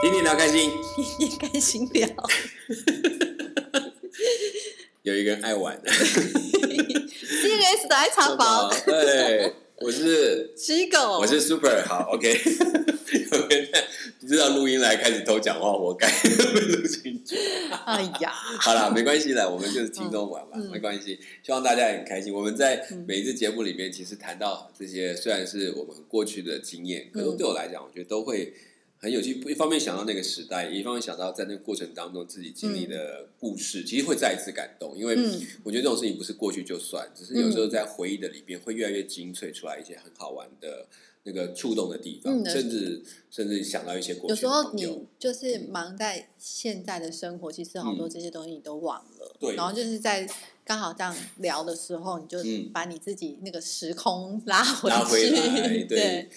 听听聊开心，也开心聊。有一个人爱玩。CNS 的爱藏宝，对，我是 七狗，我是 Super，好，OK。有人知道录音来开始偷讲话，我该录进去。哎呀，好啦，没关系啦，我们就是轻松玩嘛，嗯没关系。希望大家也很开心。我们在嗯每一次节目里面，其实谈到这些，虽然是我们过去的经验，可是嗯对我来讲，我觉得都会很有趣。一方面想到那个时代，一方面想到在那个过程当中自己经历的故事，其实会再一次感动。因为嗯我觉得这种事情不是过去就算，只是有时候在回忆的里边会越来越精粹出来一些很好玩的。那个触动的地方，嗯甚至甚至想到一些过去有时候你就是忙在现在的生活，其实好多这些东西你都忘了。对然后就是在刚好这样聊的时候，你就嗯。把你自己那个时空拉回拉回。来，对。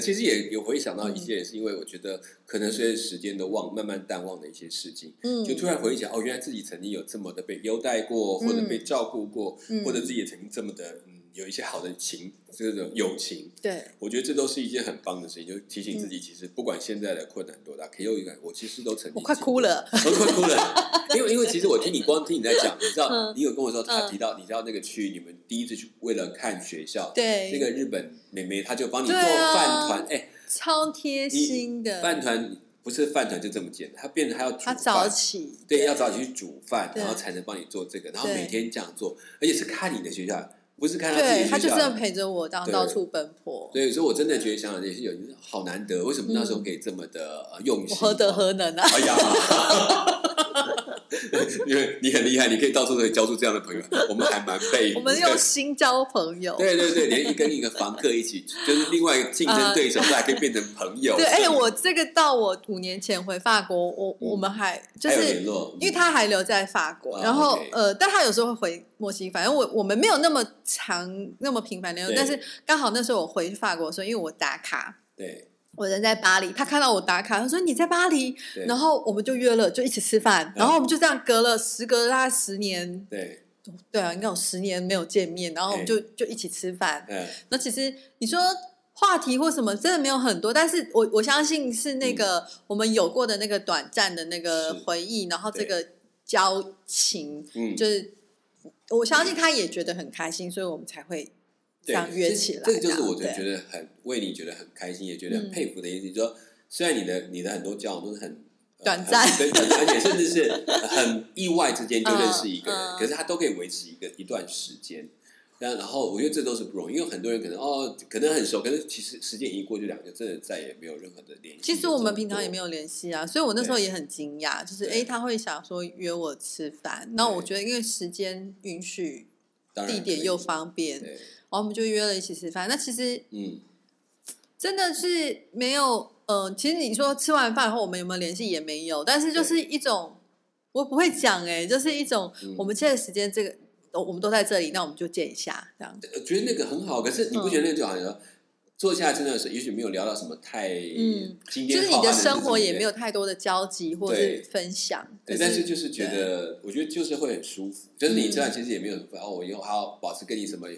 其实也有回想到一些，也是因为我觉得可能随着时间的忘，慢慢淡忘的一些事情，嗯，就突然回想，哦，原来自己曾经有这么的被优待过，或者被照顾过，嗯。或者自己也曾经这么的，嗯，有一些好的情，这种友情，对，我觉得这都是一件很棒的事情，就提醒自己，其实不管现在的困难多大，可以有一个，我其实都曾经，我快哭，了。我快哭了，因为因为其实我听你光听你在讲，你知道，嗯。你有跟我说他嗯提到，你知道那个去你们第一次去为了看学校，对，那个日本妹妹，她就帮你做饭团，哎、超贴心的。饭团不是饭团就这么简单，她变成还要煮饭，他早起，对，要早起去煮饭，然后才能帮你做这个，然后每天这样做，而且是看你的学校，不是看他自己。他就这样陪着我，这样到处奔波。所以，所以我真的觉得想想这些有好难得，为什么那时候可以这么的呃用心？我何德何能啊？哎呀，因为你很厉害，你可以到处都可以交出这样的朋友，我们还蛮佩服。我们 用心交朋友。对对对，连一跟一个房客一起，就是另外一个竞争对手，都还可以变成朋友。对，哎、我这个到我五年前回法国，我、我们还就是联络，因为他还留在法国，哦然后呃，但他有时候会回墨西哥，反正我我们没有那么长那么频繁联络，但是刚好那时候我回法国的时候，因为我打卡。对我人在巴黎，他看到我打卡，他说你在巴黎，然后我们就约了，就一起吃饭，然后我们就这样隔了时隔大概十年，对，对啊，应该有十年没有见面，然后我们就就一起吃饭，嗯，那其实你说话题或什么真的没有很多，但是我我相信是那个、我们有过的那个短暂的那个回忆，然后这个交情，嗯，就是我相信他也觉得很开心，所以我们才会这样约起来。这个就是我这样觉得很为你觉得很开心，也觉得很嗯佩服的一件事。就说，虽然你的你的很多交往都是很呃短暂而且甚至是很意外之间就认识一个人，嗯嗯可是他都可以维持一个一段时间。那然后我觉得这都是不容易，因为很多人可能哦，可能很熟，可是其实时间一过，就两个真的再也没有任何的联系。其实我们平常也没有有联系啊，所以我那时候也很惊讶，就是对诶，他会想说约我吃饭，那我觉得因为时间允许，地点又方便，对，后我们就约了一起吃饭。那其实嗯，真的是没有，呃，其实你说吃完饭后我们有没有联系也没有，但是就是一种我不会讲哎、就是一种、嗯我们现在时间这个，都我们都在这里，那我们就见一下这样。我觉得那个很好，可是你不觉得那个就好像说坐下真的是，也许没有聊到什么太嗯就是你的生活也没有太多的交集或是分享，对，但是就是觉得，我觉得就是会很舒服。就是你这样其实也没有说，哦，我以后还要保持跟你什么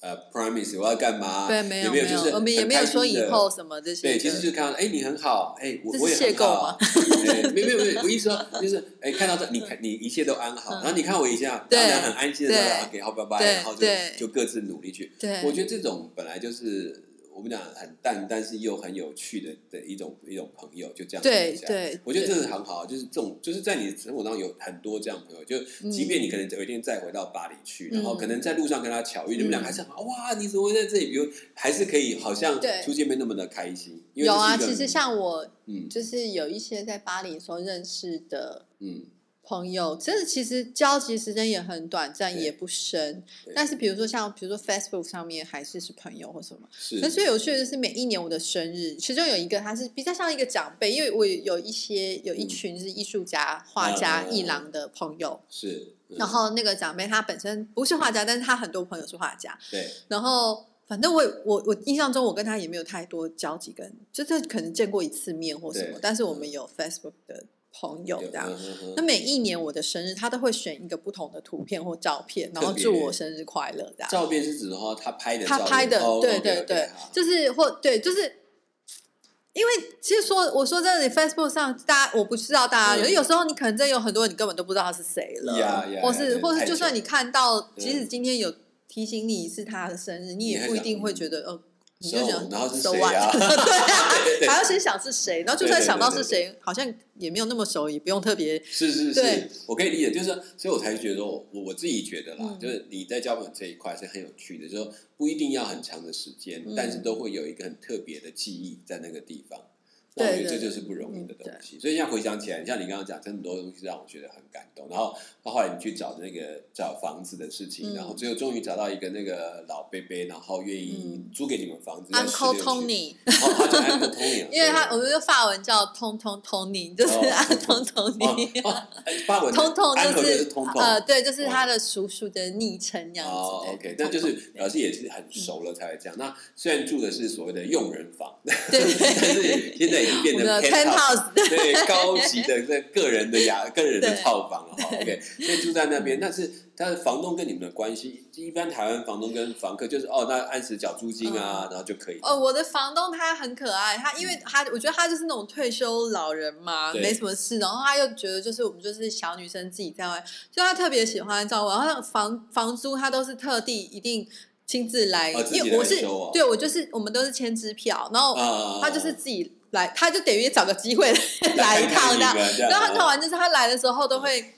呃 promise 我要干嘛？对没有有没有，就是我们也没有说以后什么这些。对，其实就是看到，哎，你很好，哎，我我也很好。没有没有没有，我意思说 就是，哎，看到这，你看你一切都安好，嗯。然后你看我一下，大家很安心的对说，OK，好，拜拜，然后就就各自努力去。对，我觉得这种本来就是我们讲很淡，但是又很有趣的的一种一种朋友，就这样对走下对，我觉得这对是很好，就是这种就是在你的生活当中有很多这样朋友，就即便你可能有一天再回到巴黎去，嗯然后可能在路上跟他巧遇，你们俩嗯还是很哇，你怎么会在这里？比如还是可以好像对初见面那么的开心，因为有啊，其实像我嗯。就是有一些在巴黎时候认识的嗯朋友，真的其实交集时间也很短暂，也不深。但是比如说像比如说 Facebook 上面还是是朋友或什么。是那最有趣的是每一年我的生日，其中有一个他是比较像一个长辈，因为我有一些有一群是艺术家、画家、嗯艺廊的朋友。是，嗯然后那个长辈他本身不是画家，但是他很多朋友是画家。对然后反正我我我印象中我跟他也没有太多交集跟，就是可能见过一次面或什么对，但是我们有 Facebook 的朋友这样。那每一年我的生日，他都会选一个不同的图片或照片，然后祝我生日快乐这样。照片是指的话，他拍的他拍的，哦对对对，就是或对就是因为其实说我说真的，你 Facebook 上大家我不知道大家，嗯有有时候你可能真有很多人你根本都不知道他是谁了，或是或是就算你看到，嗯即使今天有提醒你是他的生日，你也不一定会觉得呃。你就想，然后是谁？啊对还要先想是谁，然后就算想到是谁，好像也没有那么熟，也不用特别是是对。是，我可以理解，就是说所以我才觉得我我我自己觉得啦，嗯。就是你在交朋友这一块是很有趣的，就是说不一定要很长的时间，嗯。但是都会有一个很特别的记忆在那个地方。那我觉得这就是不容易的嗯东西。所以现在回想起来，像你刚刚讲，真的很多东西让我觉得很感动。然后到后来你去找那个找房子的事情，嗯然后最后终于找到一个那个老伯伯，然后愿意嗯租给你们房子在 Uncle Tony，Uncle 因为他我们的法文叫通通 Tony，就是哦安通 Tony。法文通通就是通通呃，对，就是他的叔叔的昵称这样子。哦，OK，那就是表示也是很熟了才会这样。那虽然住的是所谓的佣人房，对但是现在已经变成我们的 penthouse，penthouse，对高级的这个人的雅 个人的套房了哈。OK，所以住在那边，但是但是房东跟你们的关系，一般台湾房东跟房客就是哦，那按时缴租金啊，然后就可以。哦，我的房东他很可爱，他因为他我觉得他就是那种退休老人嘛，对。没什么事，然后他又觉得就是我们就是小女生自己在外，就他特别喜欢照顾，然后那个房房租他都是特地一定亲自来，因为我是对我就是我们都是签支票，然后啊他就是自己来，他就等于找个机会 来一趟这样。然后很好玩，就是他来的时候都会，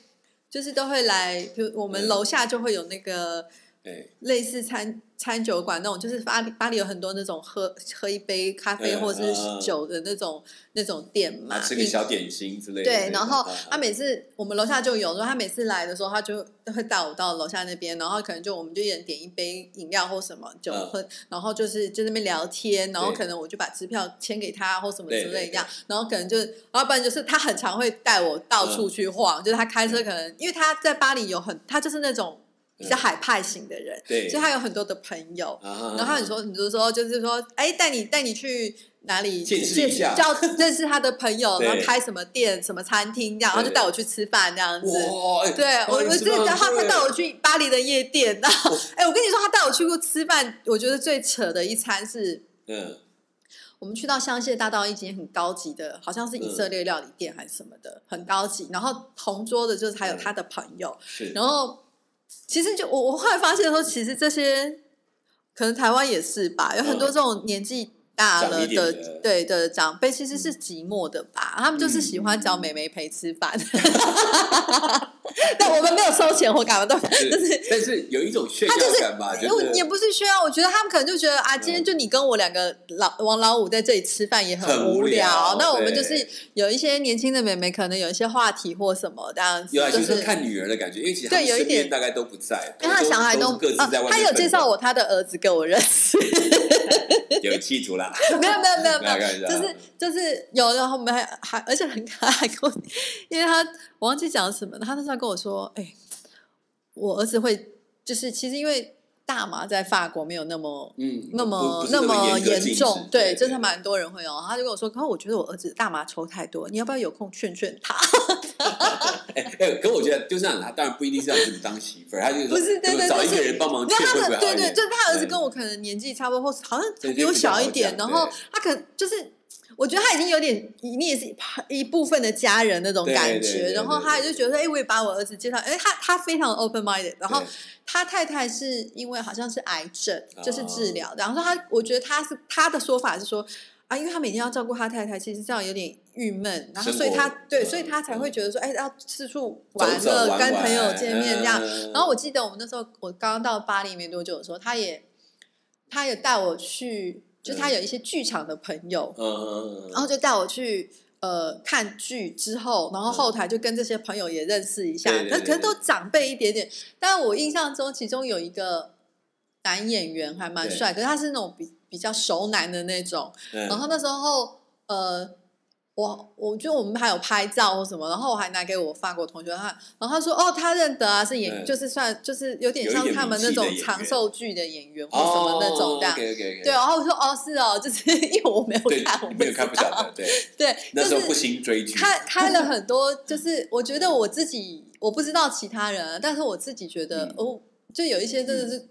就是都会来，比如我们楼下就会有那个哎，类似餐餐酒馆那种，就是巴黎巴黎有很多那种喝喝一杯咖啡嗯或者是酒的那种那种店嘛。吃个小点心之类的。对，然后啊他每次我们楼下就有，然后他每次来的时候，他就会带我到楼下那边，然后可能就我们就一人点一杯饮料或什么酒嗯。喝，然后就是就在那边聊天，然后可能我就把支票签给他或什么之类一样，然后可能就是，要不然就是他很常会带我到处去晃，就是他开车可能因为他在巴黎有很，他就是那种比较海派型的人，对，所以他有很多的朋友，啊然后你说，你就说，就是说，哎，带你带你去哪里见识一下。叫认识他的朋友，然后开什么店、什么餐厅这样，然后就对。带我去吃饭这样子。对我，我记得他他带我去，巴黎的夜店，然后，哎，我跟你说，他带我去过吃饭，我觉得最扯的一餐是。嗯，我们去到香榭大道一间很高级的，好像是以色列料理店还是什么的，很高级。然后同桌的就是还有他的朋友，是，然后其实就我我后来发现说，其实这些可能台湾也是吧，有很多这种年纪大了的对的长辈，其实是寂寞的吧，他们就是喜欢找美眉陪吃饭。但我们没有收钱或干嘛，都 就是是，但是有一种炫耀感吧，就是也不是炫耀，我觉得他们可能就觉得啊，今天就你跟我两个老王老五在这里吃饭也很无聊那我们就是有一些年轻的妹妹，可能有一些话题或什么这样子，有啊，就就是是看女儿的感觉，因为其实他对有一点。大概都不在，因为他小孩都各自啊在外面，他有介绍我他的儿子给我认识，有企图啦，没有没有没有没有，没有就是就是有，然后我们还还而且很可爱，跟我，因为他我忘记讲什么，他那时候跟我说，哎、我儿子会就是其实因为大麻在法国没有那么。嗯，那么那么严重，对，真的对蛮多人会哦。他就跟我说，可是我觉得我儿子大麻抽太多，你要不要有空劝劝他？哎 哎，可我觉得就这样，他当然不一定是要自己当媳妇儿，他就不是对对找一个人帮忙没有他劝会不会对对？就是他儿子嗯跟我可能年纪差不多，或是好像对比我小一点，然后他可能就是。我觉得他已经有点，你也是一一部分的家人那种感觉，然后他也就觉得，哎，我也把我儿子介绍，哎，他他非常 open minded，然后他太太是因为好像是癌症，就是哦。治疗，然后说他，我觉得他是他的说法是说啊，因为他每天要照顾他太太，其实这样有点郁闷，然后所以他活对，嗯所以他才会觉得说，哎，要四处玩乐，走玩跟朋友玩见面这样。嗯。然后我记得我们那时候我刚刚到巴黎没多久的时候，他也他也带我去，就他有一些剧场的朋友，然后就带我去。呃，看剧之后，然后后台就跟这些朋友也认识一下，可可能都长辈一点点。但我印象中，其中有一个男演员还蛮对帅，可是他是那种比比较熟男的那种。嗯，然后那时候，呃，我我觉得我们还有拍照或什么，然后我还拿给我法国同学看，然后他说：“哦，他认得啊，是演，嗯就是算就是有点像他们那种长寿剧的演员或什么那种这样。对，然后我说：“哦，是哦，就是 因为我没有对看，我，没有看不晓得，对，对，那时候不兴追剧，开开了 很多，就是我觉得我自己我不知道其他人啊，但是我自己觉得、嗯。哦，就有一些真的是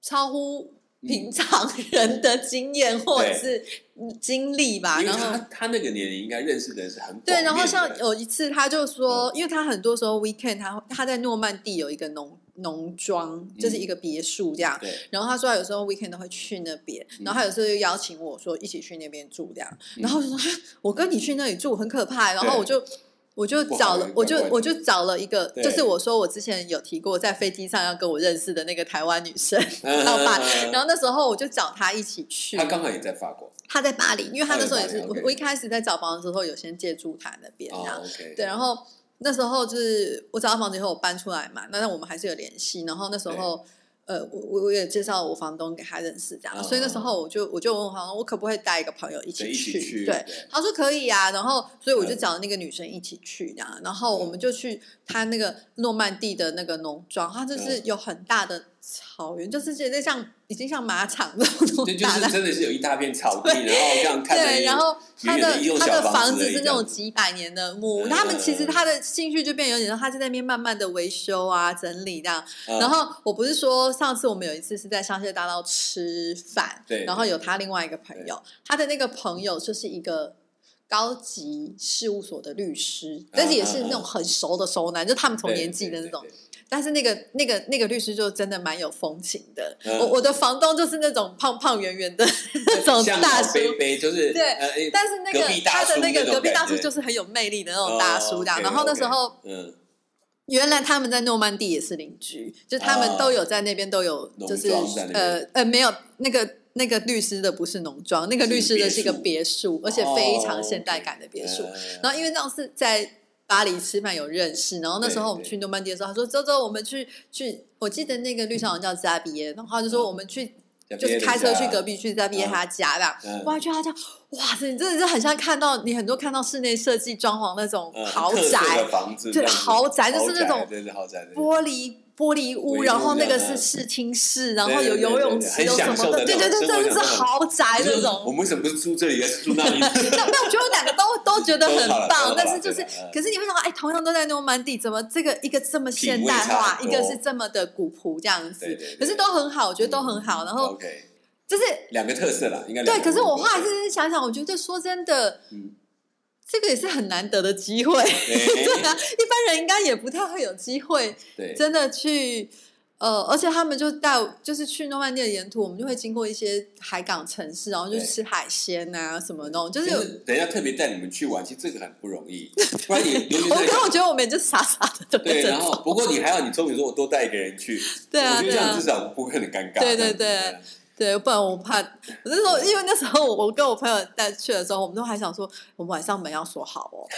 超乎平常人的经验或者是嗯经历吧，然后他他那个年龄应该认识的人是很对，然后像有一次他就说，因为他很多时候 weekend 他他在诺曼底有一个农农庄，就是一个别墅这样。对，然后他说他有时候 weekend 都会去那边，然后他有时候就邀请我说一起去那边住这样，嗯。然后我就说我跟你去那里住很可怕，然后我就。我就找了我就我就找了一个，就是我说我之前有提过，在飞机上要跟我认识的那个台湾女生，嗯老板。然后那时候我就找她一起去。她刚好也在法国她在巴黎，因为她那时候也是我我一开始在找房的时候有先借住她那边对，然后那时候就是我找到房子以后，我搬出来嘛，那那我们还是有联系。然后那时候，呃，我我我也介绍我房东给他认识，这样。哦所以那时候我就我就问我房东，我可不可以带一个朋友一起去？一起去，对，他说可以啊。然后所以我就嗯找那个女生一起去，这样。然后我们就去他那个诺曼底的那个农庄，他就是嗯有很大的草原，就是觉得像已经像马场那种就就是真的是有一大片草地，然后这样看对，然后他的他的房房子是那种几百年的木他们其实他的兴趣就变有点像他在那边慢慢的维修啊、整理这样。嗯然后我不是说上次我们有一次是在香榭大道吃饭，对然后有他另外一个朋友，他的那个朋友就是一个。高级事务所的律师，但是也是那种很熟的熟男，就他们同年纪的那种对。对对但是那个那个那个律师就真的蛮有风情的。嗯。我我的房东就是那种胖胖圆圆的那 种大叔，杯杯，就是对呃但是那个他的那个隔壁大叔就是很有魅力的那种大叔这样。哦然后那时候嗯，原来他们在诺曼底也是邻居，就他们哦。都有在那边都有，就是呃呃没有那个那个律师的不是农庄，那个律师的是一个别墅，而且非常现代感的别墅。呃然后因为那是在巴黎吃饭有认识，然后那时候我们去诺曼底的时候，他说周周我们去去，我记得那个律师好像叫扎比耶，然后他就说我们去就是开车去隔壁去扎比耶他家的。嗯。哇，去他家，哇塞，你真的是很像看到你很多看到室内设计装潢那种嗯豪宅的，房子，对豪宅就是那种玻璃玻璃屋，然后那个是视听室，然后有游泳池，有什么的，对对对，那种真的是豪宅那种我种。们为什么不是住这里，而是住那里？那没有，我觉得我两个都都觉得很棒但是就是可是你会想到，哎，同样都在诺曼底，怎么这个一个这么现代化，一个是这么的古朴这样子对对对，可是都很好，我觉得都很好。然后就是两个特色啦，应该对，可是我后来是想想，我觉得说真的嗯，这个也是很难得的机会。对 对啊，一般人应该也不太会有机会对真的去。呃，而且他们就带，就是去诺曼底的沿途，我们就会经过一些海港城市，然后就吃海鲜啊什么那种，就是有。等一下特别带你们去玩，其实这个很不容易，不然你我在可我觉得我们也就傻傻的对然后不过你还好，你聪明说我多带一个人去，对啊我觉得对啊这样至少不会很尴尬。对对这样子对，不然我怕。我是说，因为那时候我我跟我朋友带去的时候，我们都还想说，我们晚上门要锁好哦。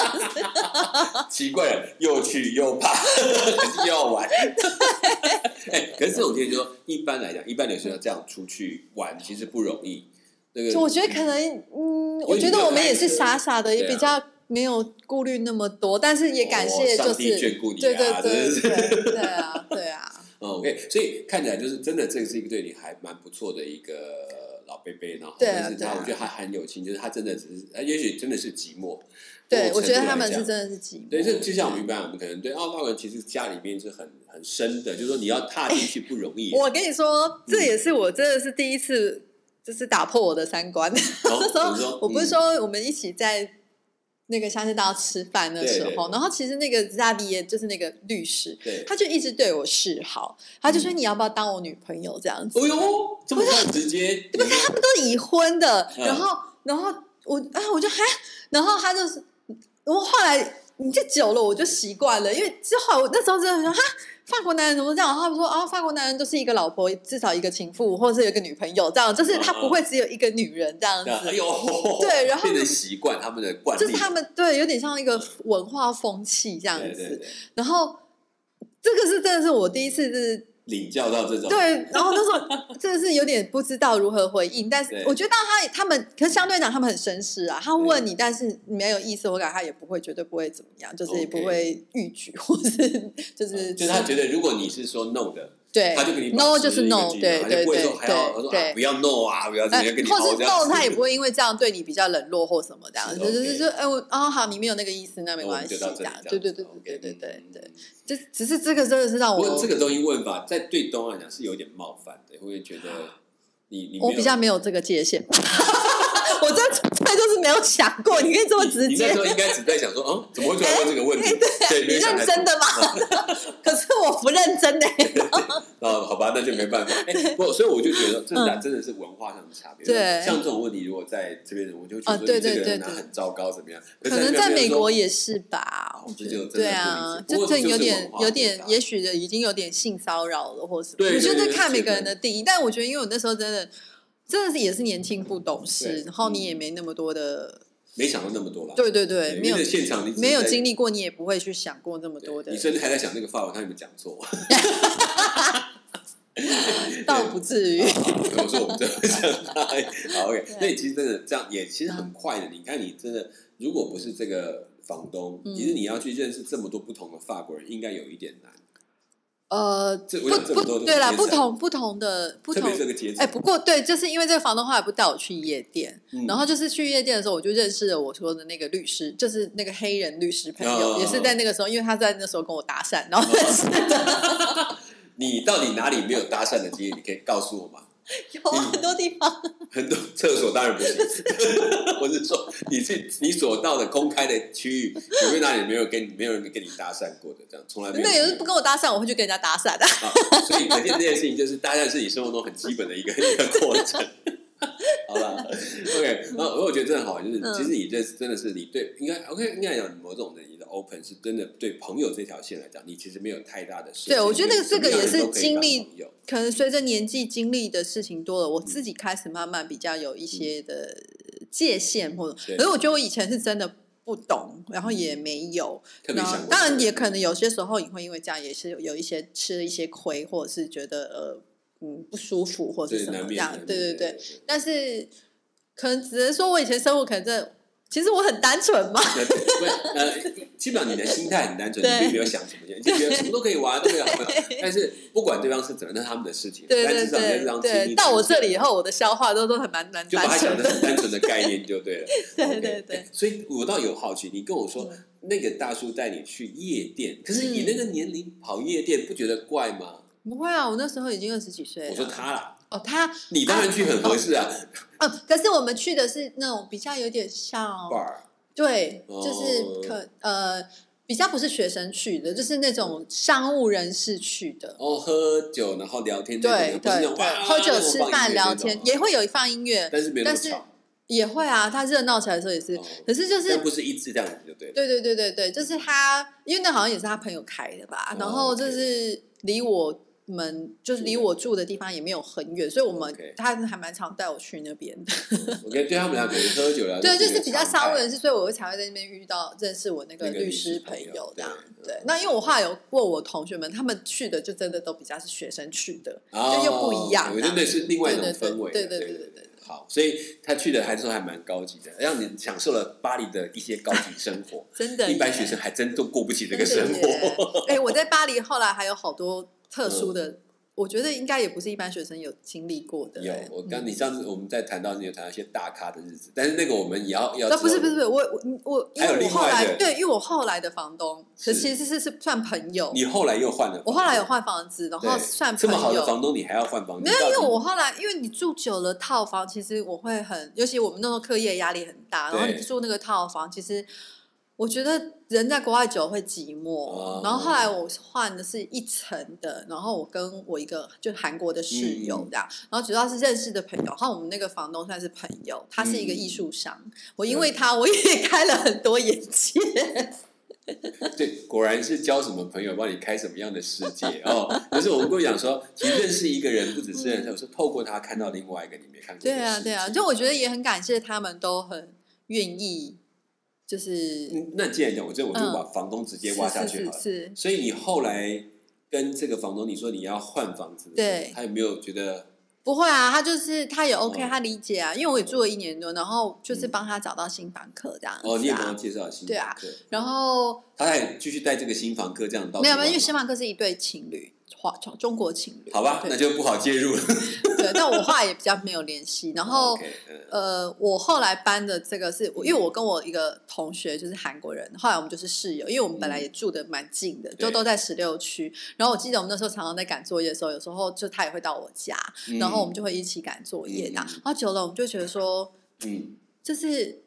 奇怪了，又去又怕，可是又要玩。哎，可是我觉得就说，一般来讲，一般女生要这样出去玩，其实不容易。那个我觉得可能，嗯，我觉得我们也是傻傻的，也比较没有顾虑那么多，但是也感谢，就是眷顾你啊对对对对对啊，对啊，嗯 OK，所以看起来就是真的，这个是一个对你还蛮不错的一个老贝贝，然后对啊但是他啊我觉得他很有情，就是他真的只是，呃也许真的是寂寞。对，某我觉得程度来讲他们是真的是寂寞。对，这就像我们一般，我们可能对澳大人其实家里面是很很深的，就是说你要踏进去不容易。我跟你说，这也是我真的是第一次，就是打破我的三观。哦那时候我不是嗯说我们一起在那个香榭大家吃饭的时候，对。对对然后其实那个 Zavi 就是那个律师，他就一直对我示好，他就说你要不要当我女朋友这样子。哦呦，这么快直接，不是他们都已婚的，嗯。然后然后我啊我就还，然后他就是我后来你这久了我就习惯了，因为之后我那时候真的说哈。法国男人怎么这样？他们说啊，法国男人都是一个老婆，至少一个情妇，或者是有一个女朋友，这样就是他不会只有一个女人这样子。哎呦，对然后变成习惯他们的惯例，就是他们对有点像一个文化风气这样子。对对对，然后这个是真的是我第一次是领教到这种，对，然后那时候真的是有点不知道如何回应，但是我觉得他他们，可是相对讲他们很绅士啊，他问你，但是你没有意思，我感觉他也不会，绝对不会怎么样，就是也不会逾矩，或是就是就是他觉得如果你是说 no 的，对他就给你 no 就是 no，对对对对说啊不要 no 啊，不要怎呃么样跟你或是 no，他也不会因为这样对你比较冷落或什么这样，是就是就是哎我哦好，你没有那个意思，那没关系这样，对对对对对对嗯对对，嗯就只是这个真的是让我不过这个东西问法，在对东来讲是有点冒犯的，会觉得你你我比较没有这个界限，我这纯粹就是没有想过，你可以这么直接你那时。候应该只在想说，嗯，怎么会突然问这个问题？对，你认真的吗？我不认真的。哦，好吧，那就没办法。哎，不，所以我就觉得这嗯真的是文化上的差别。对像这种问题，如果在这边，我就觉哦得对对对很糟糕，怎么样？可能在美国也也是吧，对啊，这就这有点有点也许已经有点性骚扰了，或是对我觉得看每个人的定义，但我觉得因为我那时候真的真的是也是年轻不懂事，然后你也没那么多的，没想到那么多了。对对对，没有现场你没有经历过，你也不会去想过那么多的你，甚至还在想那个法文他有没有讲错。倒不至于。我说我们真的会想他。好，OK，对那你其实真的这样也其实很快的。你看，你真的如果不是这个房东，嗯其实你要去认识这么多不同的法国人，应该有一点难。呃，不不对啦，不同不同的不同。哎，不过对，就是因为这个房东后来不带我去夜店，嗯然后就是去夜店的时候，我就认识了我说的那个律师，就是那个黑人律师朋友，哦也是在那个时候，因为他在那时候跟我搭讪，然后认识的。你到底哪里没有搭讪的经验？你可以告诉我吗？有啊很多地方，很多 厕所当然不行，我是说你去你所到的公开的区域，有没有哪里没有跟你没有人跟你搭讪过的？这样从来没有。那有人不跟我搭讪，我会去跟人家搭讪的。啊，所以可见这件事情就是搭讪是你生活中很基本的一个一个过程。好了，OK，然后我觉得真的好，就是、嗯。其实你这真的是你对应该 OK 应该讲某种的你的 open 是真的对朋友这条线来讲，你其实没有太大的事情。对我觉得这个也是经历可能随着年纪经历的事情多了，我自己开始慢慢比较有一些的界限，或者，对。可是我觉得我以前是真的不懂，然后也没有，当然也可能有些时候你会因为这样也是有有一些吃了一些亏，或者是觉得呃嗯不舒服或者对是什么样对对对对，但是可能只能说我以前生活可能真的，其实我很单纯嘛，呃，基本上你的心态很单纯，你并没有想什么，你就觉得什么都可以玩，都可以好朋友。但是不管对方是怎么，那是他们的事情。对对对到我这里以后，我的消化都都很蛮蛮就把它想单纯的，的很单纯的概念就对了。对对对哎所以我倒有好奇，你跟我说嗯那个大叔带你去夜店，可是你那个年龄跑夜店，不觉得怪吗？不会啊，我那时候已经二十几岁了。我说他啦，哦，他你当然去很合适啊嗯，可是我们去的是那种比较有点像，，bar 对，哦就是可呃比较不是学生去的，就是那种商务人士去的。哦，喝酒然后聊天，对对对，喝酒吃饭聊天也会有放音乐，但是但是吵，也会啊，他热闹起来的时候也是哦，可是就是但不是一致这样子就对了。对对对对对，就是他，因为那好像也是他朋友开的吧，哦然后就是离我们就是离我住的地方也没有很远，所以我们 OK 他还蛮常带我去那边的。我觉得对他们来讲，喝酒 聊对，就是比较商务人士。所以我会才会在那边遇到认识我那个律律师师朋友这样。对对，那因为我后来有问我同学们，他们去的就真的都比较是学生去的，哦就又不一样我觉得那是另外一种氛围。对对对对对对。好，所以他去的还是还蛮高级的，让你享受了巴黎的一些高级生活。真的，一般学生还真都过不起这个生活。哎、我在巴黎后来还有好多特殊嗯的，我觉得应该也不是一般学生有经历过的、有哎，我刚嗯你上次我们在谈到你有谈到一些大咖的日子，但是那个我们也要要那不是不是不是我我我，因为我后来对，因为我后来的房东，可其实是是算朋友。你后来又换了，我后来有换房子，然后算这朋友。么好的房东，你还要换房子？没有，因为我后来，因为你住久了套房，其实我会很，尤其我们那时候课业压力很大，然后你住那个套房，其实我觉得人在国外久了会寂寞。哦然后后来我换的是一层的，然后我跟我一个就韩国的室友嗯这样，然后主要是认识的朋友，然后我们那个房东算是朋友，他是一个嗯艺术商，我因为他我也 开了很多眼界。对，果然是交什么朋友，帮你开什么样的世界哦。可是我们跟你讲说，其实认识一个人，不只是认识，有时候透过他看到另外一个你没看过的对啊，对啊，就我觉得也很感谢他们都很愿意，就是嗯那既然讲，我这我就嗯把房东直接挖下去好了。是是是所以你后来跟这个房东，你说你要换房子对他有没有觉得不会啊，他就是他也 OK，、哦他理解啊，因为我也住了一年多，然后就是帮他找到新房客这样子、啊。哦，你也帮他介绍新对啊房客，然后他还继续带这个新房客这样到没有没有，因为新房客是一对情侣，华中国情侣，好吧，那就不好介入了。对，但我后来也比较没有联系。然后呃，我后来搬的这个是，因为我跟我一个同学就是韩国人，后来我们就是室友，因为我们本来也住的蛮近的，就都在十六区。然后我记得我们那时候常常在赶作业的时候，有时候就他也会到我家，嗯然后我们就会一起赶作业然后久了，我们就觉得说，嗯，就是。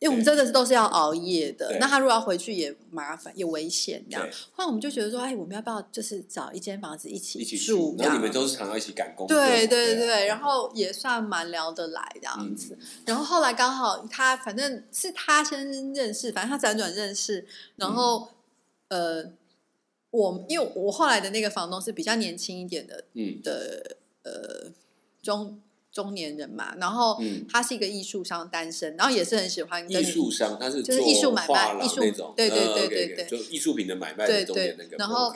因为我们真的是都是要熬夜的，那他如果要回去也麻烦也危险这样对。后来我们就觉得说，哎，我们要不要就是找一间房子一起一起住住，？然后你们都是常常一起赶工作，对对对，啊然后也算蛮聊得来这样嗯子。然后后来刚好他反正是他先认识，反正他辗转认识，然后、嗯呃，我因为我后来的那个房东是比较年轻一点的嗯的呃中中年人嘛，然后嗯。他是一个艺术商，单身，然后也是很喜欢艺术商，他是就是艺术买卖艺术那种，对对嗯对对对。就艺术品的买卖对的中间对。那个然后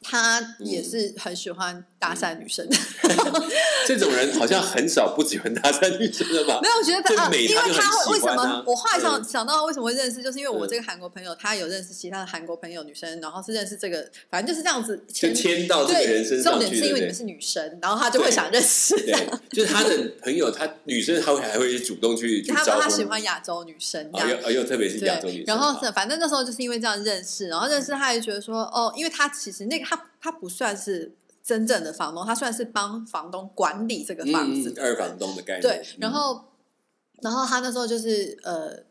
他也是很喜欢搭讪女生。这种人好像很少不喜欢搭讪女生的吧？没？有，我觉得他，啊，因为他为什么？我后来想嗯想到为什么会认识，就是因为我嗯。这个韩国朋友，他有认识其他的韩国朋友女生，然后是认识这个，反正就是这样子就牵牵到这个人身对，重点是因为你们是女生，然后他就会想认识。对，就是他的朋友，他女生他会还会主动去去他他喜欢亚洲女生这哦，样又，哦又特别是亚洲女，生，然后是反正那时候就是因为这样认识，然后认识他也觉得说，哦，因为他其实那个他他不算是真正的房东，他算是帮房东管理这个房子嗯二房东的概念，对，嗯然后然后他那时候就是呃，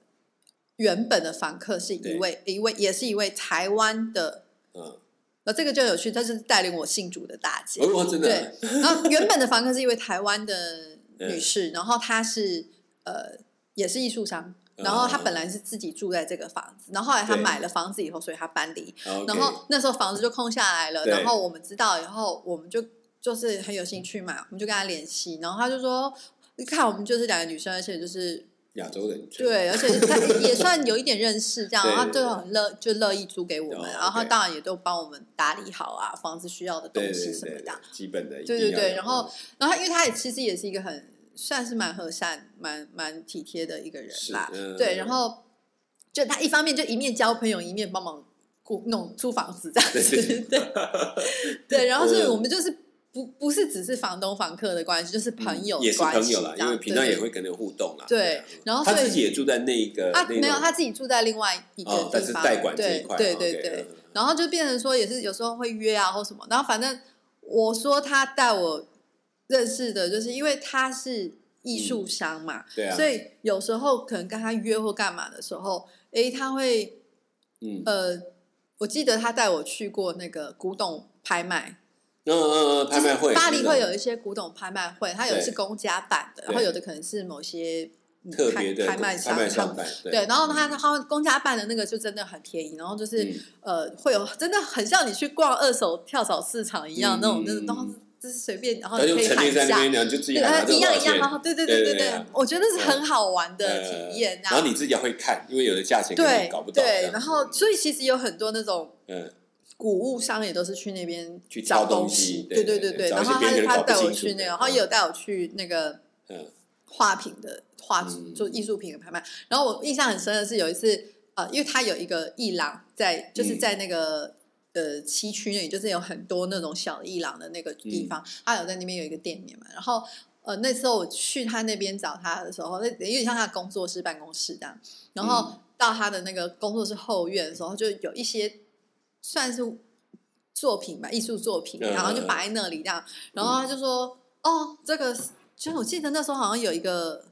原本的房客是一位一位也是一位台湾的，嗯，那，这个就有趣，他是带领我信主的大姐。哦，真的对，然后原本的房客是一位台湾的 女嗯士，然后她是呃也是艺术商，然后他本来是自己住在这个房子，然后后来他买了房子以后，所以他搬离，然然后那时候房子就空下来了，然后我们知道以后，我们就就是很有兴趣嘛，我们就跟他联系，然后他就说，你看我们就是两个女生，而且就是亚洲人对，而且他也算有一点认识这样，对然后就很乐就乐意租给我们，哦然后 OK 当然也都帮我们打理好啊，房子需要的东西什么的。，基本的对对对，然后然后因为他也其实也是一个很算是蛮和善、蛮蛮体贴的一个人是啦，嗯。对，然后就他一方面就一面交朋友，一面帮忙雇弄租房子这样子，对对。对，然后所以嗯。我们就是不不是只是房东房客的关系，就是朋友嗯也是朋友啦，因为平常也会跟人互动啦。对啊然后他自己也住在那一个，他没有，他自己住在另外一个哦，但地方，是代管这一对块，对对对嗯，然后就变成说，也是有时候会约啊或什么，然后反正我说他带我认识的，就是因为他是艺术商嘛，对啊，所以有时候可能跟他约或干嘛的时候，哎，他会嗯。呃，我记得他带我去过那个古董拍卖，嗯嗯嗯，拍卖会，巴黎会有一些古董拍卖会，它有的是公家办的，然后有的可能是某些嗯特别的拍卖商对，然后他他们公家办的那个就真的很便宜，然后就是、嗯。呃会有真的很像你去逛二手跳蚤市场一样、嗯那种，那嗯种然后就是随便，然后就你可以喊一下陈列在那，边，然后就自己一样一样，多少钱然后对对对对对我觉得是很好玩的呃体验，然后你自己要会看，因为有的价钱对搞不到这样。子，对，然后所以其实有很多那种嗯，古物商也都是去那边去找东西西，对对对对，然后他他带我去那个，然后也有带我去那个嗯。画品的画就艺术品的拍卖。然后我印象很深的是有一次，呃，因为他有一个艺廊在，就是嗯。在那个。呃，西区那里就是有很多那种小的艺廊的那个地嗯方，他有在那边有一个店面嘛。然后，呃，那时候我去他那边找他的时候，那有点像他的工作室、办公室这样。然后嗯到他的那个工作室后院的时候，就有一些算是作品吧，艺术作品，嗯然后就摆在那里这样。然后他就说：“哦，这个就是我记得那时候好像有一个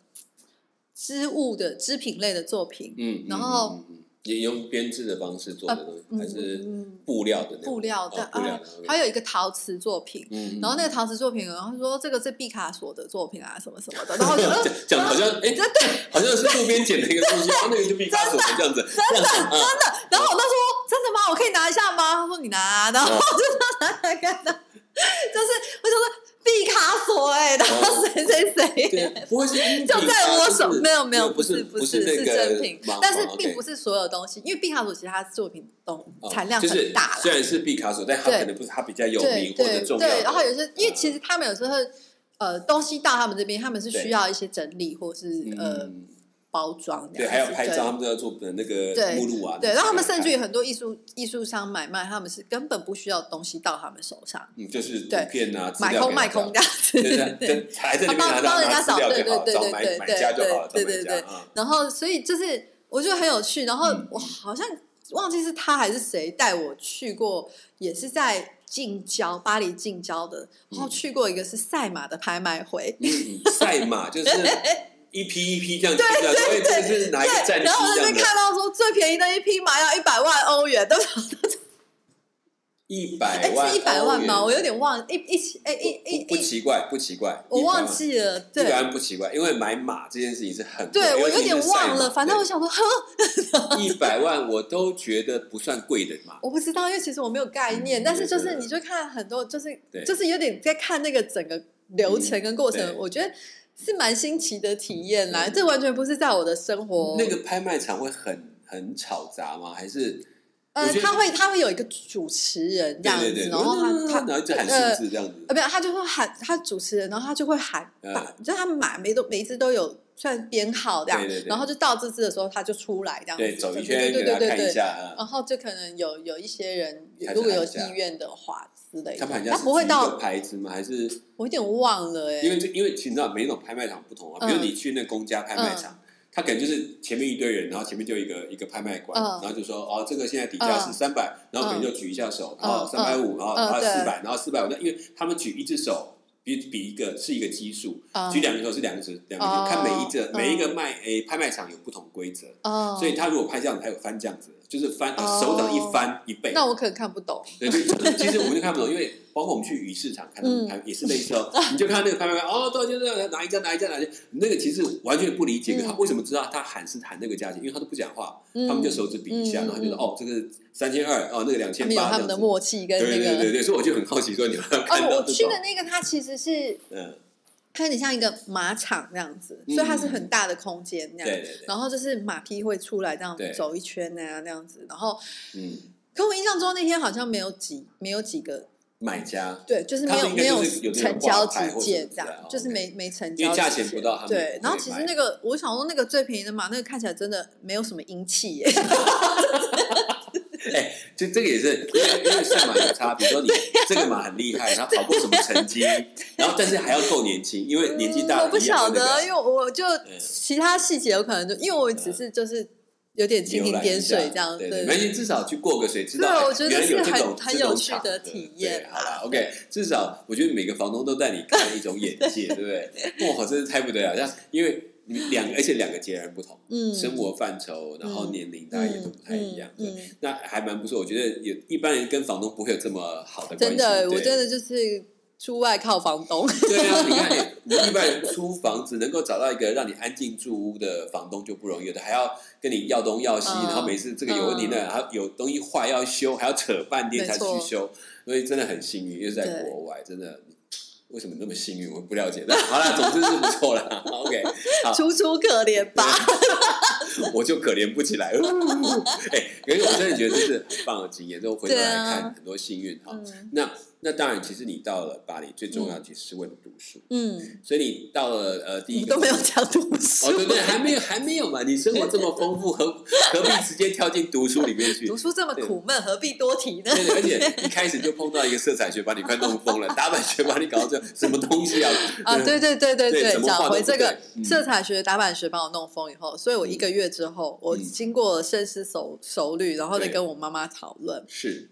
织物的织品类的作品，嗯，然后也用编织的方式做的东西，嗯还是嗯布料的布料的哦布料啊，还有一个陶瓷作品。嗯，然后那个陶瓷作品，然后他说这个是毕卡索的作品啊，什么什么的，然后讲讲好像 哎，真的好像是路边捡的一个东西，然后那个就毕卡索的这样子，真的真的，然后我那时候真的吗？我可以拿一下吗？他说你拿啊，然后我就拿来看到，就是我就说毕卡索哎、然后谁谁谁。不会是就在我手，没有没有，不是不是那个真品，但是哦并不是所有东西，因为毕卡索其实他作品都哦产量就是很大啦，虽然是毕卡索，但他可能不是他比较有名或者对重要的。对，然后有些因为其实实他们有时候呃东西到他们这边，他们是需要一些整理或是呃嗯包装这对，还要拍照，他们都要做的那个对目录啊。对，然后他们甚至有很多艺术艺术商买卖，他们是根本不需要东西到他们手上，嗯，就是图对片啊，资买空卖空这样子。对 对对，跟还在那边帮帮人家找拿资料对，对对对对对对对对。然后，所以就是我觉得很有趣。然后嗯我好像忘记是他还是谁带我去过，也是在近郊巴黎近郊的，然后去过一个是赛马的拍卖会。嗯，赛马就是 一批一批这样子，对所以这是哪一个然后我这样的？那边看到说最便宜的一匹马要一百万欧元，都是 一百哎万，是一百万吗？我有点忘一一起哎一一不奇怪，不奇怪，我忘100万。记了，对一百万不奇怪，因为买马这件事情是很贵对，我有点忘了。反正我想说，呵，一百万我都觉得不算贵的嘛。我不知道，因为其实我没有概念，嗯但是就是你就看很多，就是对就是有点在看那个整个流程跟过程，我觉得是蛮新奇的体验啦。嗯这完全不是在我的生活那个拍卖场会很很吵杂吗？还是呃他会他会有一个主持人这样子，对对对，然后他他然后就喊呃数字这样子。呃，不是，他就会喊他主持人，然后他就会喊，就他们买每都每一只都有算编号这样，对对对。然后就到这只的时候他就出来这样子，对，走一圈给他对对对对。看一下啊。然后就可能有有一些人如果有意愿的话之类的，他不会到，牌子吗？还是？我有点忘了哎、因为这因为其实你知道每种拍卖场不同啊，比如嗯你去那公家拍卖场。他可能就是前面一堆人，然后前面就一个一个拍卖官，嗯。然后就说哦，这个现在底价是嗯。三百，然后可能就举一下手，然后嗯三百五，然后四百，然后四百五，那因为他们举一只手比比一个是一个基数，嗯举两个手是两个指两个哦手，看每一只嗯每一个卖诶拍卖场有不同规则，哦，所以他如果拍这样子，还有翻这样子，就是翻手掌一翻一倍，那我可能看不懂，对，就就是其实我们就看不懂，因为包括我们去鱼市场看他们嗯。拍，也是类似哦，你就看那个拍卖官哦，多少钱多少钱，哪一家哪一家哪一家，那个其实完全不理解，嗯。他为什么知道他喊是喊那个价钱，因为他都不讲话，嗯。他们就手指比一下，嗯然后就说嗯。哦，这个三千二，哦，那个两千八，他们的默契跟对那个。对对对，所以我就很好奇说你们要看哦，我到去的，那个，他其实是嗯，它有点像一个马场那样子，嗯所以它是很大的空间那样。对对对，然后就是马匹会出来这样对走一圈啊，那样子。然后，嗯，可我印象中那天好像没有几没有几个，买家，对，就是没有没有成交几件这样就是没没成交价钱不到他对，然后其实那个我想说那个最便宜的马，那个看起来真的没有什么阴气耶。哎，就这个也是，因为因为赛马有差，比如说你这个马很厉害，然后跑过什么成绩，然后但是还要够年轻，因为年纪大了嗯我不晓得，那个因为我就嗯其他细节有可能就因为我只是就是有点蜻蜓点水这样，对对没关系，至少去过个水，知道哎对我觉得是很很有趣的体验对好了啦，OK，至少我觉得每个房东都带你看一种眼界，对不对？哇，真是太不得了，像因为你两，而且两个截然不同，嗯生活范畴，然后年龄大家也都不太一样，对那还蛮不错。我觉得有一般人跟房东不会有这么好的关系，真的，我对真的就是出外靠房东。对啊，你看，你一般人租房子能够找到一个让你安静住屋的房东就不容易，有的还要跟你要东要西，嗯然后每次这个有问题呢，还有东西坏要修，还要扯半天才去修，所以真的很幸运，因为是在国外，真的。为什么那么幸运？我不了解。那好了，总之是不错了。OK，好，楚楚可怜吧？我就可怜不起来了。哎，可是我真的觉得这是很棒的经验。之后回头来看，很多幸运哈。嗯那那当然，其实你到了巴黎，最重要其实是为了读书。嗯，所以你到了呃第一个都没有讲读书哦，，对对，还没有还没有嘛？你生活这么丰富，何何必直接跳进读书里面去 读？书这么苦闷，何必多提呢？对对，而且一开始就碰到一个色彩学，把你快弄疯了；打板学把你搞到这什么东西啊？啊，对对对对对讲回这个嗯色彩学、打板学把我弄疯以后，所以我一个月之后，我嗯经过深思熟熟虑，然后再跟我妈妈讨论，是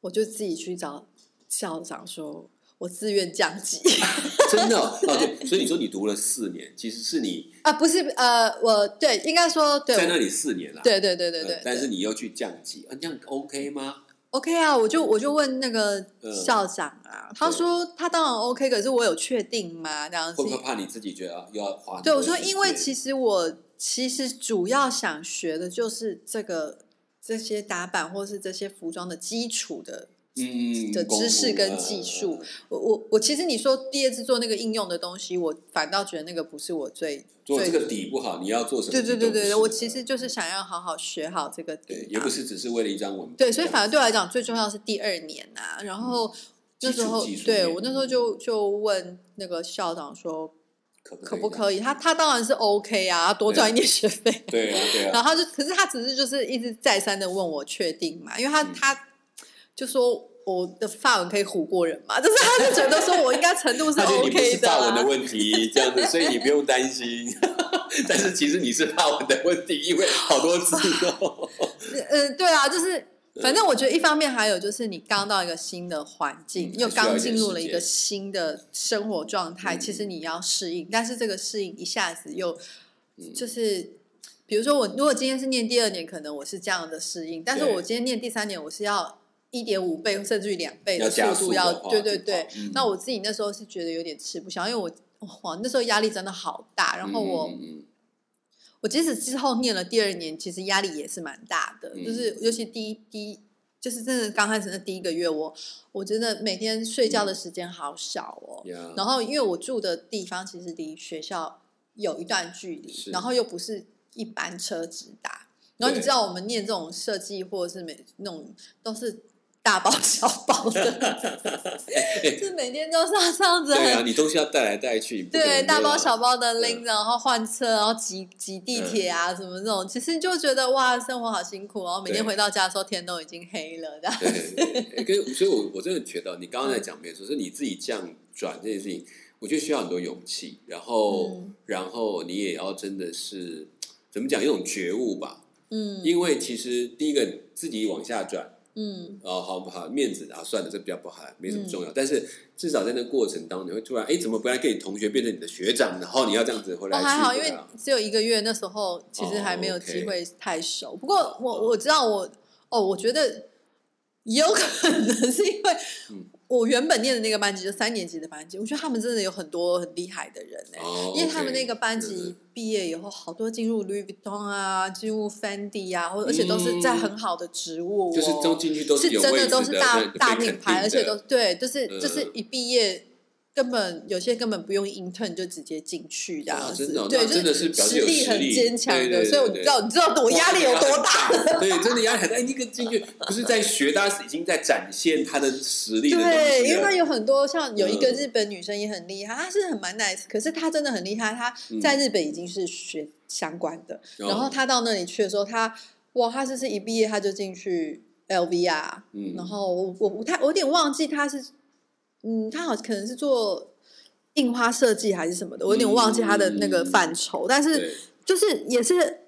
我就自己去找校长说，我自愿降级 真的哦，哦对，所以你说你读了四年，其实是你啊，不是呃，我对应该说对我在那里四年了，对对对对对呃，但是你又去降级，啊，这样 OK 吗？OK 啊，我就我就问那个嗯校长啊，他说他当然 OK，可是我有确定吗？这样子会不会怕你自己觉得又要花很对，我说，因为其实我其实主要想学的就是这个这些打板或是这些服装的基础的嗯的知识跟技术。我我我其实你说第二次做那个应用的东西，我反倒觉得那个不是我最最做这个底不好，你要做什么？对对对对我其实就是想要好好学好这个底也不是只是为了一张文凭。对，所以反而对我来讲最重要是第二年啊。然后那时候对我那时候就就问那个校长说。可不可不可以？他他当然是 OK 啊，多赚一点学费。对啊，对啊。然后他就，可是他只是就是一直再三的问我确定嘛，因为他、嗯他就说我的发文可以唬过人嘛，就是他就觉得说我应该程度是他觉得你不 OK 是发文的啊。问题，这样子，所以你不用担心。但是其实你是发文的问题，因为好多字哦。嗯，对啊，就是反正我觉得一方面还有就是你刚到一个新的环境，又刚进入了一个新的生活状态，嗯其实你要适应，但是这个适应一下子又嗯就是。比如说我如果今天是念第二年，可能我是这样的适应，但是我今天念第三年，我是要一点五倍甚至于两倍的速度要，对对对。嗯。那我自己那时候是觉得有点吃不消，因为我哇那时候压力真的好大，然后我、我即使之后念了第二年，其实压力也是蛮大的，嗯。就是尤其第一第一，就是真的刚开始那第一个月，我我真的每天睡觉的时间好少哦。然后因为我住的地方其实离学校有一段距离，然后又不是一班车直达，然后你知道我们念这种设计或者是每那种都是大包小包的，就每天都是要这样子很对啊，你东西要带来带去，对，大包小包的拎着，然后换车，然后挤挤地铁啊，什么这种，其实就觉得哇，生活好辛苦，然后每天回到家的时候天都已经黑了，这样。对跟所以我，我真的觉得你刚刚在讲没错，是你自己这样转这件事情，我觉得需要很多勇气，然后，嗯然后你也要真的是怎么讲，一种觉悟吧。嗯因为其实第一个自己往下转，嗯哦，好不好？面子啊，算了，这比较不好，没什么嗯重要。但是至少在那过程当中，你会突然，哎，怎么不来跟你同学变成你的学长，然后你要这样子回哦，来哦还好，因为只有一个月，那时候其实还没有机会太熟。不过我我知道我哦，我觉得也有可能是因为嗯我原本念的那个班级就三年级的班级，我觉得他们真的有很多很厉害的人哎、哦因为他们那个班级嗯毕业以后，好多进入 Louis Vuitton 啊，进入 Fendi 啊，或者而且都是在很好的职务、哦，嗯就是都进去都是真的都是大大品牌，而且都对，就是嗯就是一毕业。根本有些根本不用 intern 就直接进去这样子，哇真的哦对，就真的是表示有力很坚强的，所以我知道你知道我压力有多大。对，真的压力很大。哎，那个进去不是在学，他是已经在展现他的实力。对，因为他有很多像有一个嗯日本女生也很厉害，她是很蛮 nice，可是她真的很厉害，她嗯在日本已经是学相关的，哦然后她到那里去的时候，她哇，她就是一毕业她就进去 LV 啊，嗯然后我我不太我有点忘记她是，嗯，他好可能是做印花设计还是什么的，我有点忘记他的那个范畴，但是就是也是。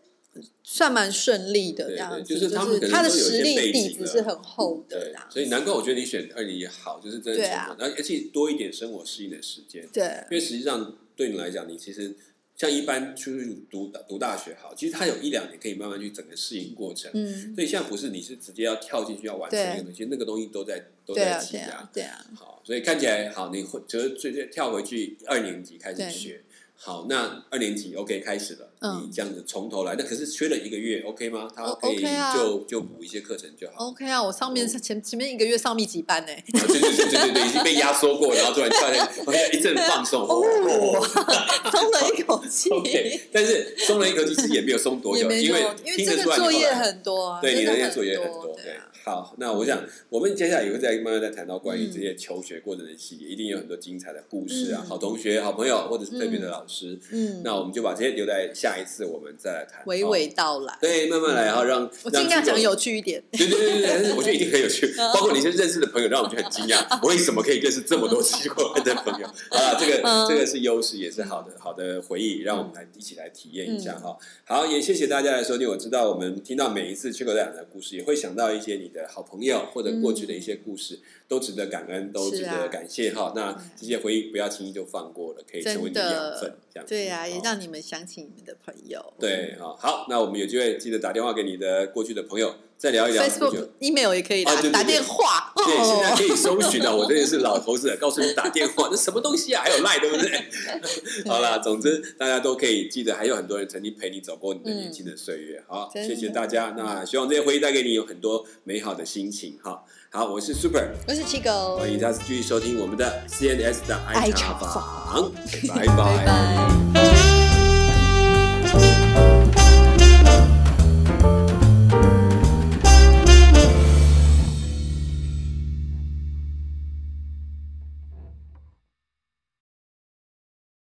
算蛮顺利的这样子，对就是他们可能她的实力底子是很厚的，对这样，所以难怪我觉得你选二零也好，就是真的对啊而且多一点生活适应的时间。对因为实际上对你来讲，你其实像一般出去读读大学好，其实他有一两年可以慢慢去整个适应过程。嗯，所以现在不是你是直接要跳进去要完成对一个东西，那个东西都在都对啊，对啊，。对啊，好，所以看起来好，你会就是最近跳回去二年级开始学。好，那二年级 OK 开始了，嗯你这样子从头来，那可是缺了一个月，OK 吗？他哦可以就就补一些课程就好。OK 啊，我上面是前前面一个月上密集班呢、啊对对对对对对，已经被压缩过，然后突然突然一阵放松，松了一口气。OK，但是松了一口气，其实也没有松多久，因为，因为真的作业很多啊，对你的作业很多多。对好，那我想我们接下来也会再慢慢再谈到关于嗯这些求学过程的细节，一定有很多精彩的故事啊，嗯好同学、好朋友，或者是特别的老师。嗯，那我们就把这些留在下一次我们再来谈。娓哦娓道来，对，慢慢来，然后让我尽量讲。有趣一点。对对对对，但是我觉得一定很有趣，嗯包括你一些认识的朋友，让我们觉得很惊讶，为什么可以认识这么多奇怪的朋友？啊，这个嗯这个是优势，也是好的好的回忆，让我们来一起来体验一下嗯哈。好，也谢谢大家的收听。我知道我们听到每一次缺口在讲的故事，也会想到一些你的好朋友或者过去的一些故事，都值得感恩，都值得感谢哈。那这些回忆不要轻易就放过了，可以成为你的养分，这样子对呀、也哦让你们想起你们的朋友。对，好，好，那我们有机会记得打电话给你的过去的朋友，再聊一聊。我们就，Facebook、email 也可以打，打电话。对，现在哦可以搜寻啊！我真的是老头子了，告诉你打电话，那什么东西啊？还有赖，对不对？好啦，总之大家都可以记得，还有很多人曾经陪你走过你的年轻的岁月。好，谢谢大家。那希望这些回忆带给你有很多美好的心情。哈，好，我是 Super，我是七狗，欢迎大家继续收听我们的 CNS 的爱茶爱茶坊，拜。拜拜